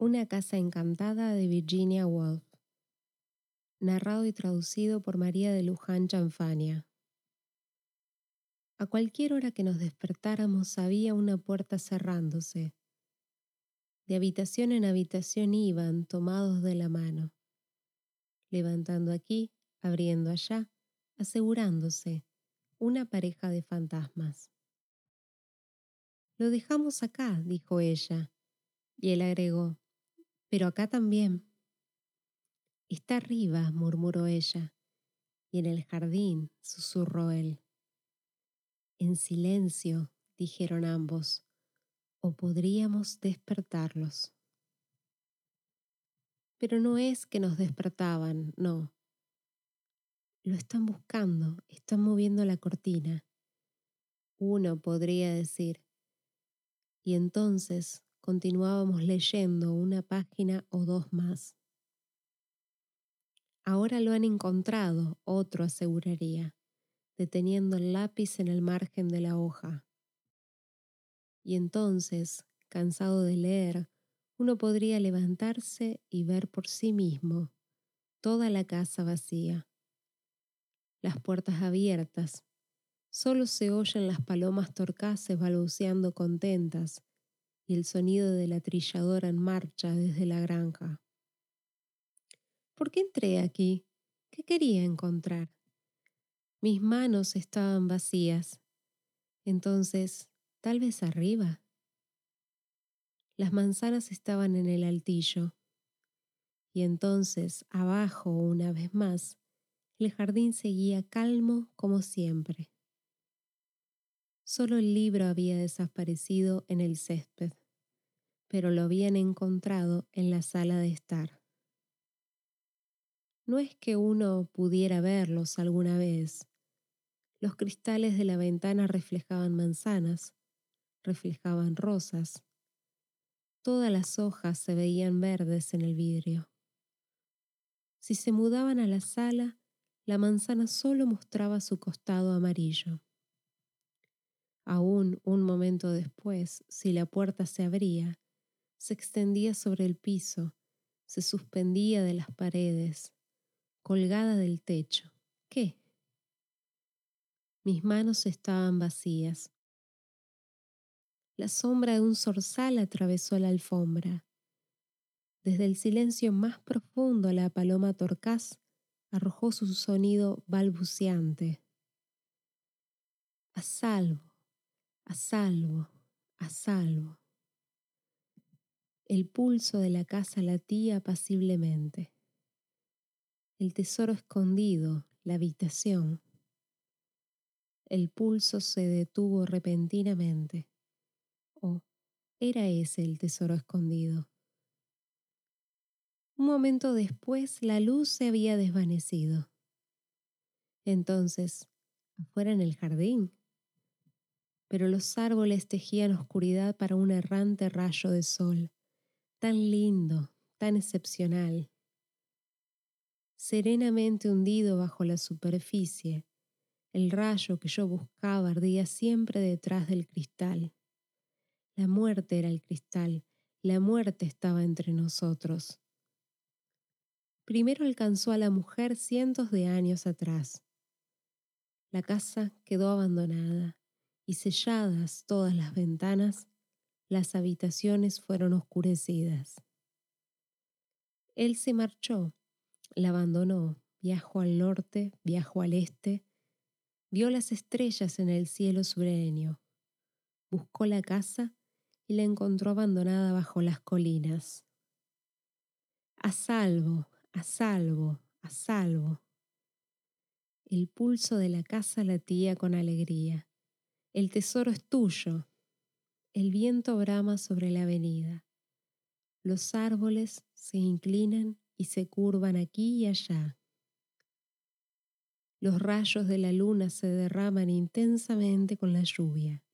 Una casa encantada de Virginia Woolf. Narrado y traducido por María de Luján Chanfania. A cualquier hora que nos despertáramos había una puerta cerrándose. De habitación en habitación iban tomados de la mano, levantando aquí, abriendo allá, asegurándose, una pareja de fantasmas. Lo dejamos acá, dijo ella, y él agregó, pero acá también. Está arriba, murmuró ella, y en el jardín, susurró él. En silencio, dijeron ambos, o podríamos despertarlos. Pero no es que nos despertaban, no. Lo están buscando, están moviendo la cortina. Uno podría decir. Y entonces continuábamos leyendo una página o dos más. Ahora lo han encontrado, otro aseguraría, deteniendo el lápiz en el margen de la hoja. Y entonces, cansado de leer, uno podría levantarse y ver por sí mismo toda la casa vacía. Las puertas abiertas, solo se oyen las palomas torcaces balbuceando contentas y el sonido de la trilladora en marcha desde la granja. ¿Por qué entré aquí? ¿Qué quería encontrar? Mis manos estaban vacías. Entonces, tal vez arriba. Las manzanas estaban en el altillo. Y entonces, abajo, una vez más, el jardín seguía calmo como siempre. Solo el libro había desaparecido en el césped, pero lo habían encontrado en la sala de estar. No es que uno pudiera verlos alguna vez. Los cristales de la ventana reflejaban manzanas, reflejaban rosas. Todas las hojas se veían verdes en el vidrio. Si se mudaban a la sala, la manzana solo mostraba su costado amarillo. Aún un momento después, si la puerta se abría, se extendía sobre el piso, se suspendía de las paredes, colgada del techo. ¿Qué? Mis manos estaban vacías. La sombra de un zorzal atravesó la alfombra. Desde el silencio más profundo la paloma torcaz arrojó su sonido balbuceante. A salvo a salvo, a salvo. El pulso de la casa latía apaciblemente. El tesoro escondido, la habitación. El pulso se detuvo repentinamente. ¿O era ese el tesoro escondido? Un momento después la luz se había desvanecido. Entonces, afuera en el jardín, pero los árboles tejían oscuridad para un errante rayo de sol, tan lindo, tan excepcional. Serenamente hundido bajo la superficie, el rayo que yo buscaba ardía siempre detrás del cristal. La muerte era el cristal, la muerte estaba entre nosotros. Primero alcanzó a la mujer cientos de años atrás. La casa quedó abandonada y selladas todas las ventanas, las habitaciones fueron oscurecidas. Él se marchó, la abandonó, viajó al norte, viajó al este, vio las estrellas en el cielo sureño, buscó la casa y la encontró abandonada bajo las colinas. A salvo, a salvo, a salvo. El pulso de la casa latía con alegría. El tesoro es tuyo. El viento brama sobre la avenida. Los árboles se inclinan y se curvan aquí y allá. Los rayos de la luna se derraman intensamente con la lluvia.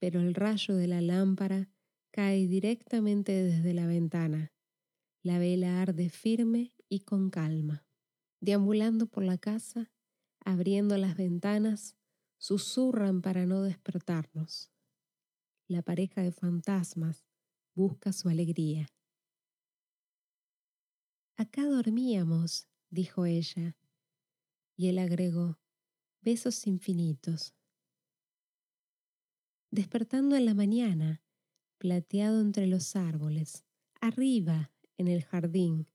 Pero el rayo de la lámpara cae directamente desde la ventana. La vela arde firme y con calma. Deambulando por la casa, abriendo las ventanas, susurran para no despertarnos. La pareja de fantasmas busca su alegría. Acá dormíamos, dijo ella, y él agregó, besos infinitos. Despertando en la mañana, plateado entre los árboles, arriba, en el jardín,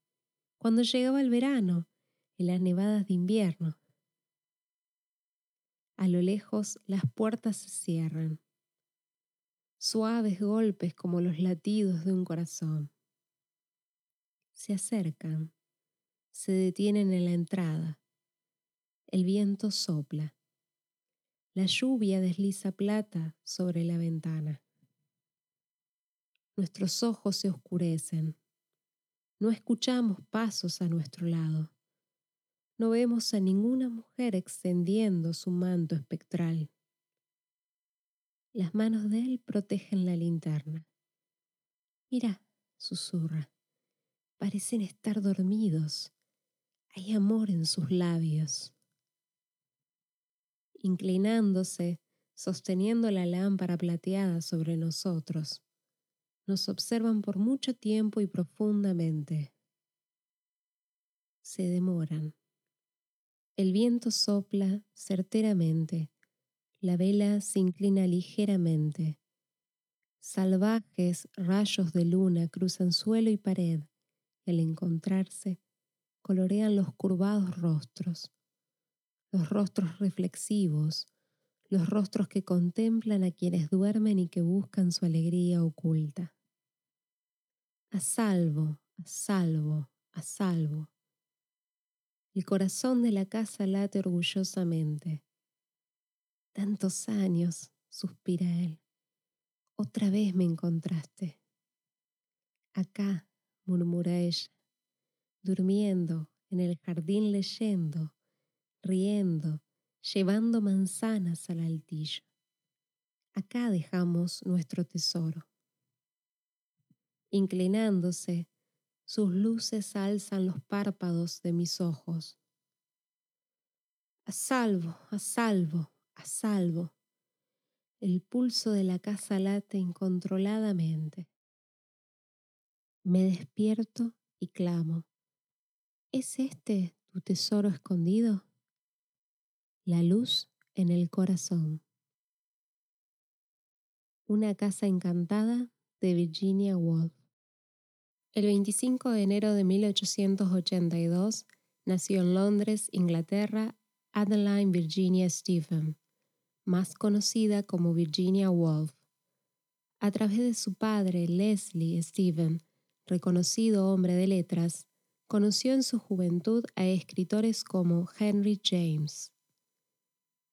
cuando llegaba el verano, en las nevadas de invierno. A lo lejos las puertas se cierran, suaves golpes como los latidos de un corazón. Se acercan, se detienen en la entrada. El viento sopla. La lluvia desliza plata sobre la ventana. Nuestros ojos se oscurecen. No escuchamos pasos a nuestro lado. No vemos a ninguna mujer extendiendo su manto espectral. Las manos de él protegen la linterna. Mira, susurra. Parecen estar dormidos. Hay amor en sus labios. Inclinándose, sosteniendo la lámpara plateada sobre nosotros, nos observan por mucho tiempo y profundamente. Se demoran. El viento sopla certeramente, la vela se inclina ligeramente. Salvajes rayos de luna cruzan suelo y pared y al encontrarse colorean los curvados rostros, los rostros reflexivos, los rostros que contemplan a quienes duermen y que buscan su alegría oculta a salvo, a salvo, a salvo. El corazón de la casa late orgullosamente. Tantos años, suspira él. Otra vez me encontraste. Acá, murmura ella, durmiendo en el jardín leyendo, riendo, llevando manzanas al altillo. Acá dejamos nuestro tesoro. Inclinándose, sus luces alzan los párpados de mis ojos. A salvo, a salvo, a salvo. El pulso de la casa late incontroladamente. Me despierto y clamo. ¿Es este tu tesoro escondido? La luz en el corazón. Una casa encantada de Virginia Woolf. El 25 de enero de 1882 nació en Londres, Inglaterra, Adeline Virginia Stephen, más conocida como Virginia Woolf. A través de su padre, Leslie Stephen, reconocido hombre de letras, conoció en su juventud a escritores como Henry James.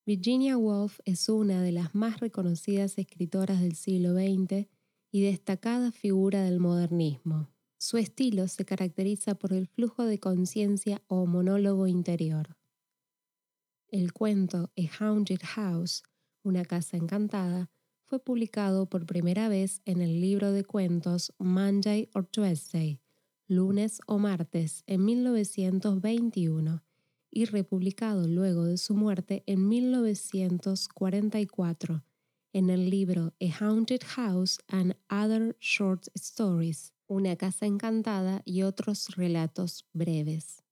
Virginia Woolf es una de las más reconocidas escritoras del siglo XX y destacada figura del modernismo. Su estilo se caracteriza por el flujo de conciencia o monólogo interior. El cuento A Haunted House, una casa encantada, fue publicado por primera vez en el libro de cuentos Monday or Tuesday, lunes o martes, en 1921 y republicado luego de su muerte en 1944 en el libro A Haunted House and Other Short Stories, una casa encantada y otros relatos breves.